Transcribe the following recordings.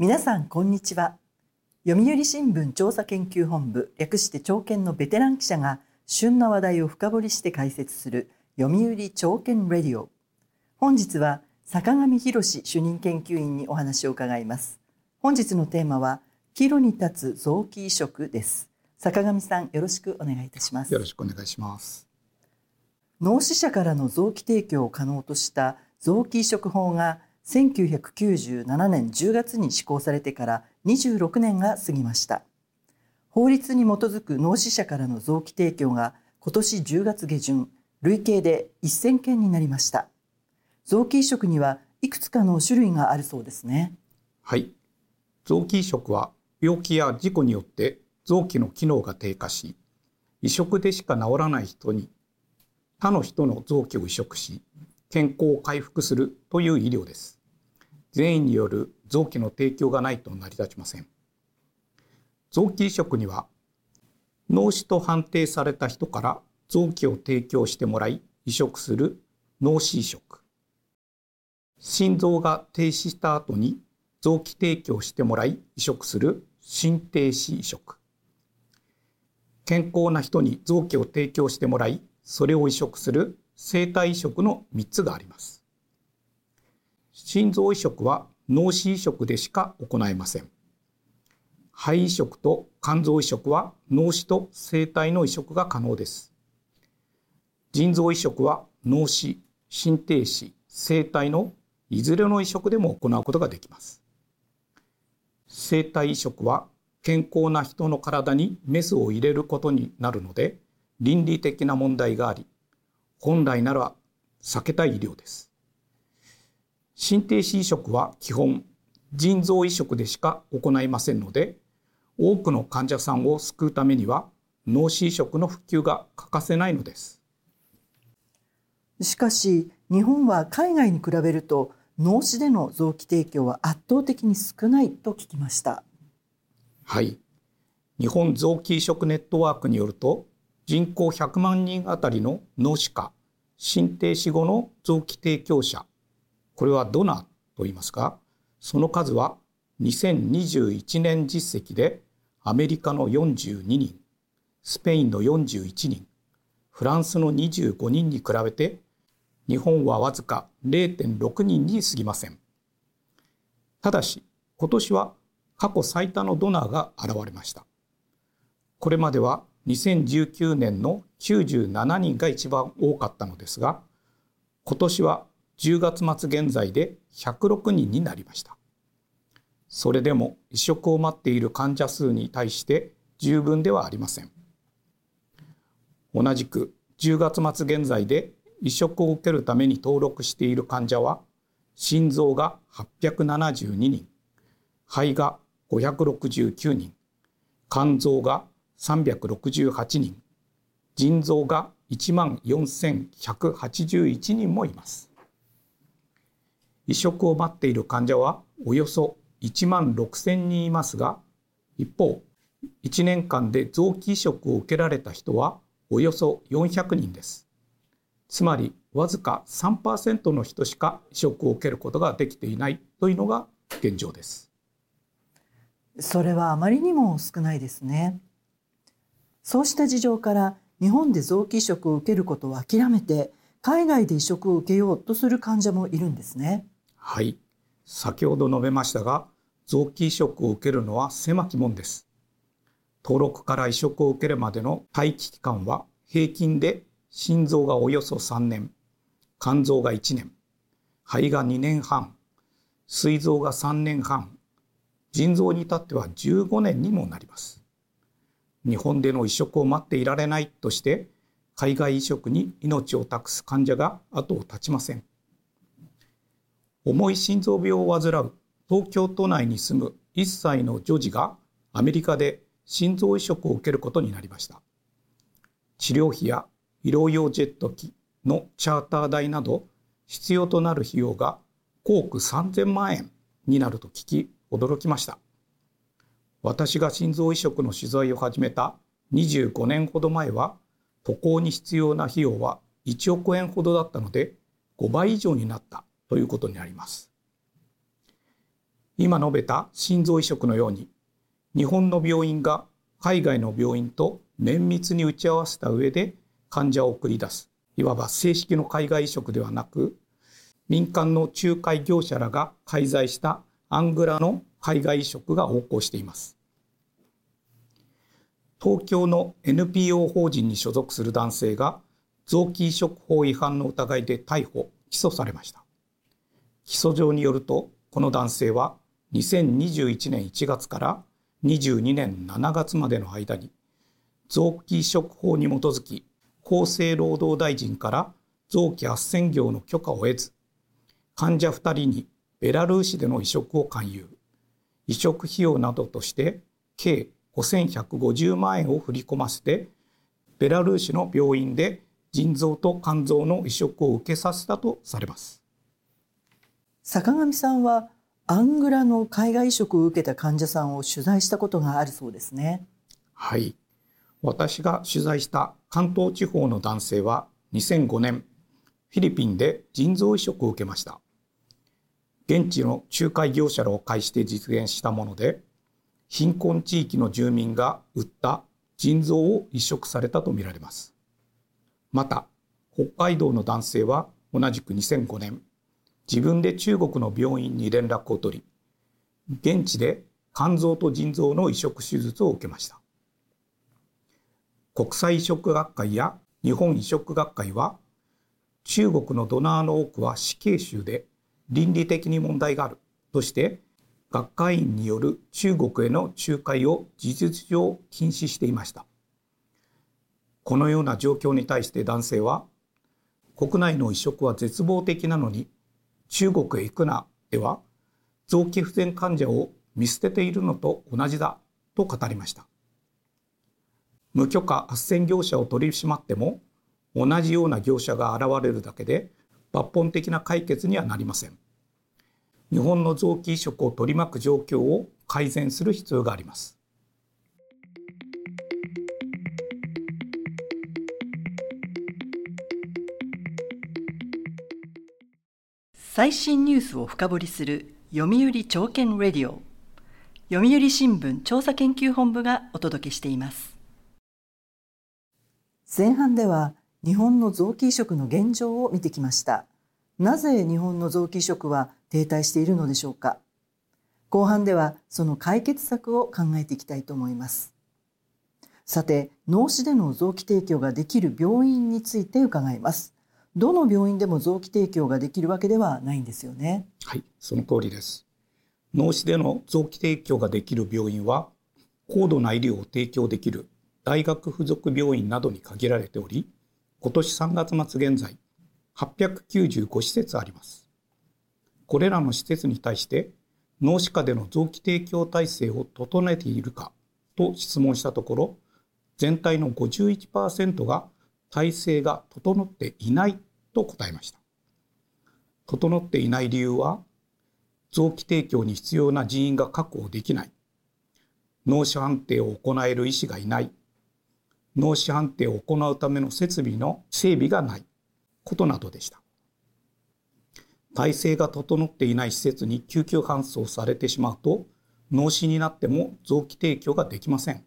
皆さんこんにちは。読売新聞調査研究本部略して朝見のベテラン記者が旬な話題を深掘りして解説する読売朝見レディオ。本日は坂上博主任研究員にお話を伺います。本日のテーマは岐路に立つ臓器移植です。坂上さんよろしくお願いいたします。よろしくお願いします。脳死者からの臓器提供を可能とした臓器移植法が1997年10月に施行されてから26年が過ぎました。法律に基づく脳死者からの臓器提供が今年10月下旬累計で1000件になりました。臓器移植にはいくつかの種類があるそうですね。はい。臓器移植は病気や事故によって臓器の機能が低下し移植でしか治らない人に他の人の臓器を移植し健康を回復するという医療です。善意による臓器の提供がないと成り立ちません。臓器移植には脳死と判定された人から臓器を提供してもらい移植する脳死移植。心臓が停止した後に臓器提供してもらい移植する心停止移植。健康な人に臓器を提供してもらいそれを移植する生体移植の3つがあります。心臓移植は脳死移植でしか行えません。肺移植と肝臓移植は脳死と生体の移植が可能です。腎臓移植は脳死、心停止、生体のいずれの移植でも行うことができます。生体移植は健康な人の体にメスを入れることになるので倫理的な問題があり、本来なら避けたい医療です。心停止移植は基本腎臓移植でしか行いませんので多くの患者さんを救うためには脳死移植の普及が欠かせないのです。しかし日本は海外に比べると脳死での臓器提供は圧倒的に少ないと聞きました。はい。日本臓器移植ネットワークによると人口100万人あたりの脳死化心停止後の臓器提供者これはドナーと言いますが、その数は2021年実績でアメリカの42人、スペインの41人、フランスの25人に比べて日本はわずか0.6人に過ぎません。ただし今年は過去最多のドナーが現れました。これまでは2019年の97人が一番多かったのですが今年は10月末現在で106人になりました。それでも移植を待っている患者数に対して十分ではありません。同じく10月末現在で移植を受けるために登録している患者は心臓が872人、肺が569人、肝臓が368人、腎臓が1万4181人もいます。移植を待っている患者はおよそ1万6000人いますが一方1年間で臓器移植を受けられた人はおよそ400人です。つまりわずか3%の人しか移植を受けることができていないというのが現状です。それはあまりにも少ないですね。そうした事情から日本で臓器移植を受けることを諦めて海外で移植を受けようとする患者もいるんですね。はい。先ほど述べましたが、臓器移植を受けるのは狭き門です。登録から移植を受けるまでの待機期間は平均で心臓がおよそ3年、肝臓が1年、肺が2年半、膵臓が3年半、腎臓に至っては15年にもなります。日本での移植を待っていられないとして海外移植に命を託す患者が後を絶ちません。重い心臓病を患う東京都内に住む1歳の女児がアメリカで心臓移植を受けることになりました。治療費や医療用ジェット機のチャーター代など必要となる費用が5億3000万円になると聞き驚きました。私が心臓移植の取材を始めた25年ほど前は渡航に必要な費用は1億円ほどだったので5倍以上になった。ということになります。今述べた心臓移植のように日本の病院が海外の病院と綿密に打ち合わせた上で患者を送り出すいわば正式の海外移植ではなく民間の仲介業者らが介在したアングラの海外移植が横行しています東京の NPO 法人に所属する男性が臓器移植法違反の疑いで逮捕起訴されました起訴状によるとこの男性は2021年1月から22年7月までの間に臓器移植法に基づき厚生労働大臣から臓器斡旋業の許可を得ず患者2人にベラルーシでの移植を勧誘。移植費用などとして計5150万円を振り込ませてベラルーシの病院で腎臓と肝臓の移植を受けさせたとされます。坂上さんはアングラの海外移植を受けた患者さんを取材したことがあるそうですね。はい。私が取材した関東地方の男性は2005年フィリピンで腎臓移植を受けました。現地の仲介業者らを介して実現したもので貧困地域の住民が売った腎臓を移植されたとみられます。また北海道の男性は同じく2005年自分で中国の病院に連絡を取り現地で肝臓と腎臓の移植手術を受けました。国際移植学会や日本移植学会は中国のドナーの多くは死刑囚で倫理的に問題があるとして学会員による中国への仲介を事実上禁止していました。このような状況に対して男性は国内の移植は絶望的なのに中国へ行くなでは臓器不全患者を見捨てているのと同じだと語りました。無許可斡旋業者を取り締まっても同じような業者が現れるだけで抜本的な解決にはなりません。日本の臓器移植を取り巻く状況を改善する必要があります。最新ニュースを深掘りする読売朝券レディオ。読売新聞調査研究本部がお届けしています。前半では日本の臓器移植の現状を見てきました。なぜ日本の臓器移植は停滞しているのでしょうか。後半ではその解決策を考えていきたいと思います。さて脳死での臓器提供ができる病院について伺います。どの病院でも臓器提供ができるわけではないんですよね。はいその通りです。脳死での臓器提供ができる病院は高度な医療を提供できる大学附属病院などに限られており今年3月末現在895施設あります。これらの施設に対して脳死下での臓器提供体制を整えているかと質問したところ全体の51%が体制が整っていないと答えました。整っていない理由は臓器提供に必要な人員が確保できない。脳死判定を行える医師がいない。脳死判定を行うための設備の整備がない。ことなどでした。体制が整っていない施設に救急搬送されてしまうと脳死になっても臓器提供ができません。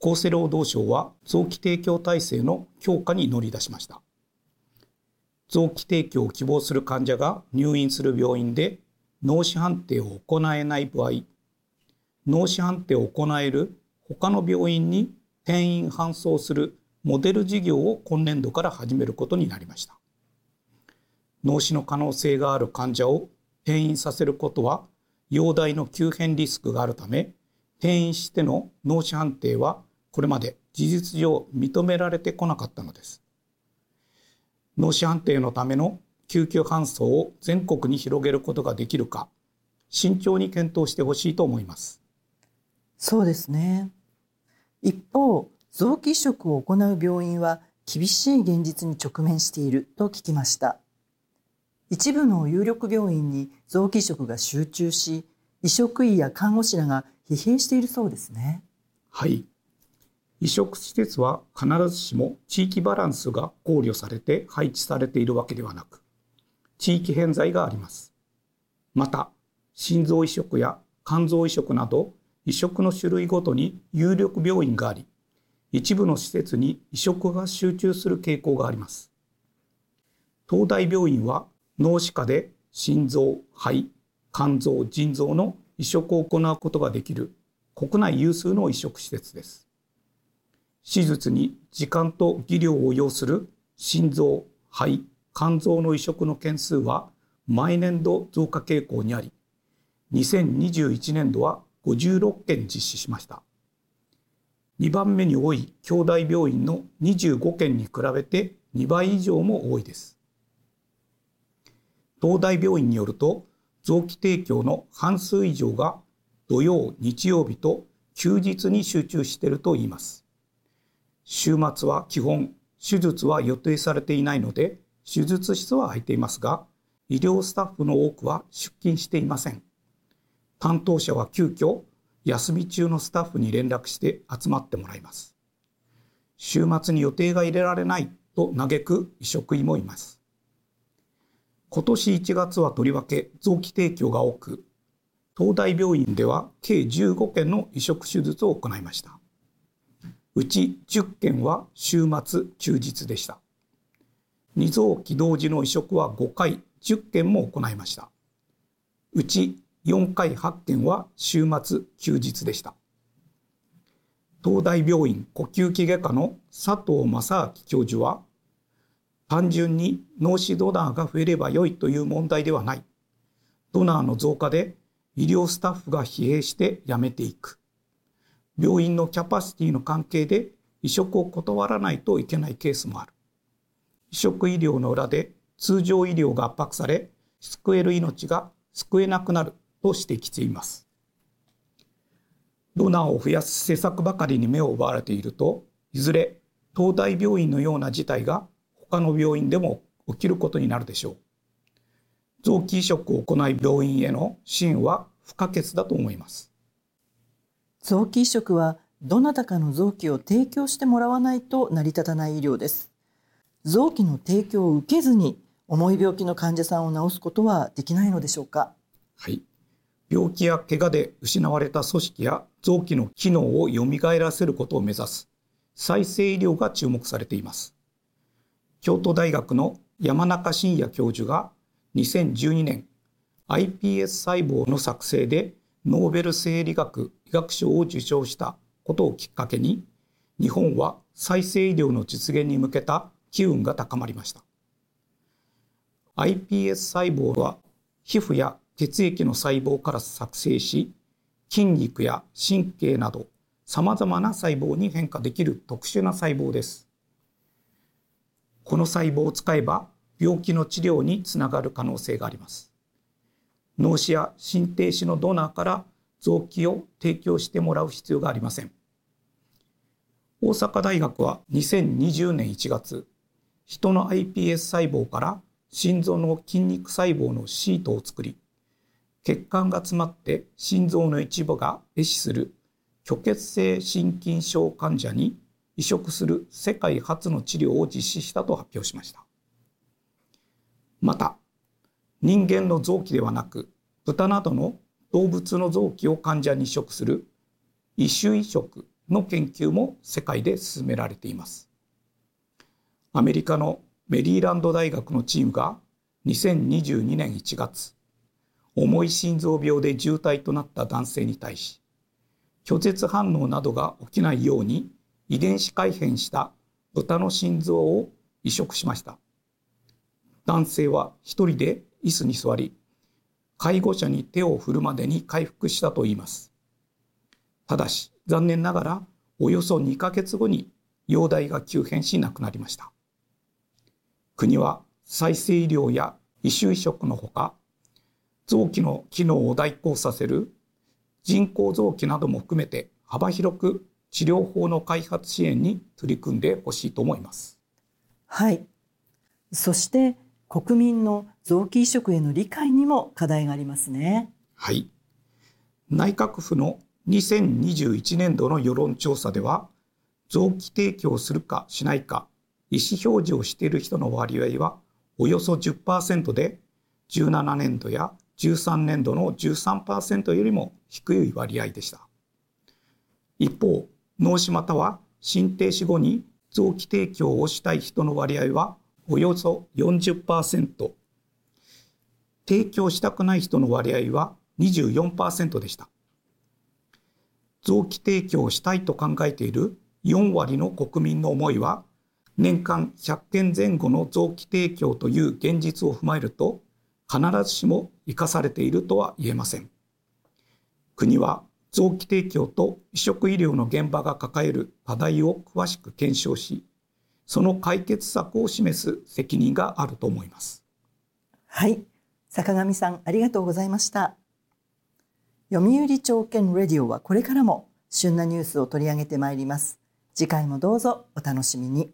厚生労働省は臓器提供体制の強化に乗り出しました。臓器提供を希望する患者が入院する病院で脳死判定を行えない場合脳死判定を行える他の病院に転院搬送するモデル事業を今年度から始めることになりました。脳死の可能性がある患者を転院させることは容体の急変リスクがあるため転院しての脳死判定はこれまで事実上認められてこなかったのです。脳死判定のための救急搬送を全国に広げることができるか慎重に検討してほしいと思います。そうですね。一方臓器移植を行う病院は厳しい現実に直面していると聞きました。一部の有力病院に臓器移植が集中し移植医や看護師らが疲弊しているそうですね。はい移植施設は必ずしも地域バランスが考慮されて配置されているわけではなく地域偏在があります。また心臓移植や肝臓移植など移植の種類ごとに有力病院があり一部の施設に移植が集中する傾向があります。東大病院は脳歯科で心臓肺肝臓腎臓の移植を行うことができる国内有数の移植施設です。手術に時間と技量を要する心臓肺肝臓の移植の件数は毎年度増加傾向にあり2021年度は56件実施しました。2番目に多い兄弟病院の25件に比べて2倍以上も多いです。東大病院によると臓器提供の半数以上が土曜日曜日と休日に集中しているといいます。週末は基本手術は予定されていないので手術室は空いていますが医療スタッフの多くは出勤していません。担当者は急遽休み中のスタッフに連絡して集まってもらいます。週末に予定が入れられないと嘆く移植医もいます。今年1月はとりわけ臓器提供が多く東大病院では計15件の移植手術を行いました。うち10件は週末休日でした。二臓器同時の移植は5回10件も行いました。うち4回8件は週末休日でした。東大病院呼吸器外科の佐藤正明教授は単純に脳死ドナーが増えれば良いという問題ではない。ドナーの増加で医療スタッフが疲弊して辞めていく。病院のキャパシティの関係で移植を断らないといけないケースもある。移植医療の裏で通常医療が圧迫され救える命が救えなくなると指摘しています。ドナーを増やす施策ばかりに目を奪われているといずれ東大病院のような事態が他の病院でも起きることになるでしょう。臓器移植を行い病院への支援は不可欠だと思います。臓器移植はどなたかの臓器を提供してもらわないと成り立たない医療です。臓器の提供を受けずに重い病気の患者さんを治すことはできないのでしょうか？はい。病気や怪我で失われた組織や臓器の機能を蘇らせることを目指す再生医療が注目されています。京都大学の山中伸也教授が2012年 iPS 細胞の作成でノーベル生理学医学賞を受賞したことをきっかけに日本は再生医療の実現に向けた機運が高まりました。iPS 細胞は皮膚や血液の細胞から作成し筋肉や神経などさまざまな細胞に変化できる特殊な細胞です。この細胞を使えば病気の治療につながる可能性があります。脳死や心停止のドナーから臓器を提供してもらう必要がありません。大阪大学は2020年1月人の iPS 細胞から心臓の筋肉細胞のシートを作り血管が詰まって心臓の一部が壊死する虚血性心筋症患者に移植する世界初の治療を実施したと発表しました。また人間の臓器ではなく豚などの動物の臓器を患者に移植する異種移植の研究も世界で進められています。アメリカのメリーランド大学のチームが2022年1月重い心臓病で重体となった男性に対し拒絶反応などが起きないように遺伝子改変した豚の心臓を移植しました。男性は一人で椅子に座り介護者に手を振るまでに回復したといいますただし残念ながらおよそ2ヶ月後に容体が急変し亡くなりました国は再生医療や異種移植のほか臓器の機能を代行させる人工臓器なども含めて幅広く治療法の開発支援に取り組んでほしいと思います。はい。そして国民の臓器移植への理解にも課題がありますね。はい。内閣府の2021年度の世論調査では臓器提供するかしないか意思表示をしている人の割合はおよそ10%で17年度や13年度の13%よりも低い割合でした。一方、脳死または心停止後に臓器提供をしたい人の割合はおよそ40%、提供したくない人の割合は24%でした。臓器提供をしたいと考えている4割の国民の思いは年間100件前後の臓器提供という現実を踏まえると必ずしも生かされているとは言えません。国は臓器提供と移植医療の現場が抱える課題を詳しく検証し、その解決策を示す責任があると思います。はい、坂上さんありがとうございました。読売朝券レディオはこれからも旬なニュースを取り上げてまいります。次回もどうぞお楽しみに。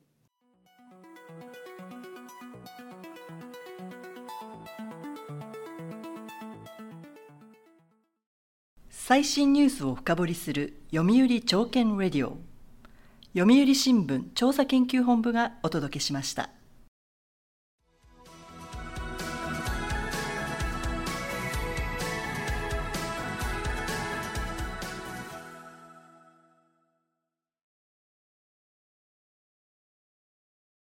最新ニュースを深掘りする読売朝券レディオ読売新聞調査研究本部がお届けしました。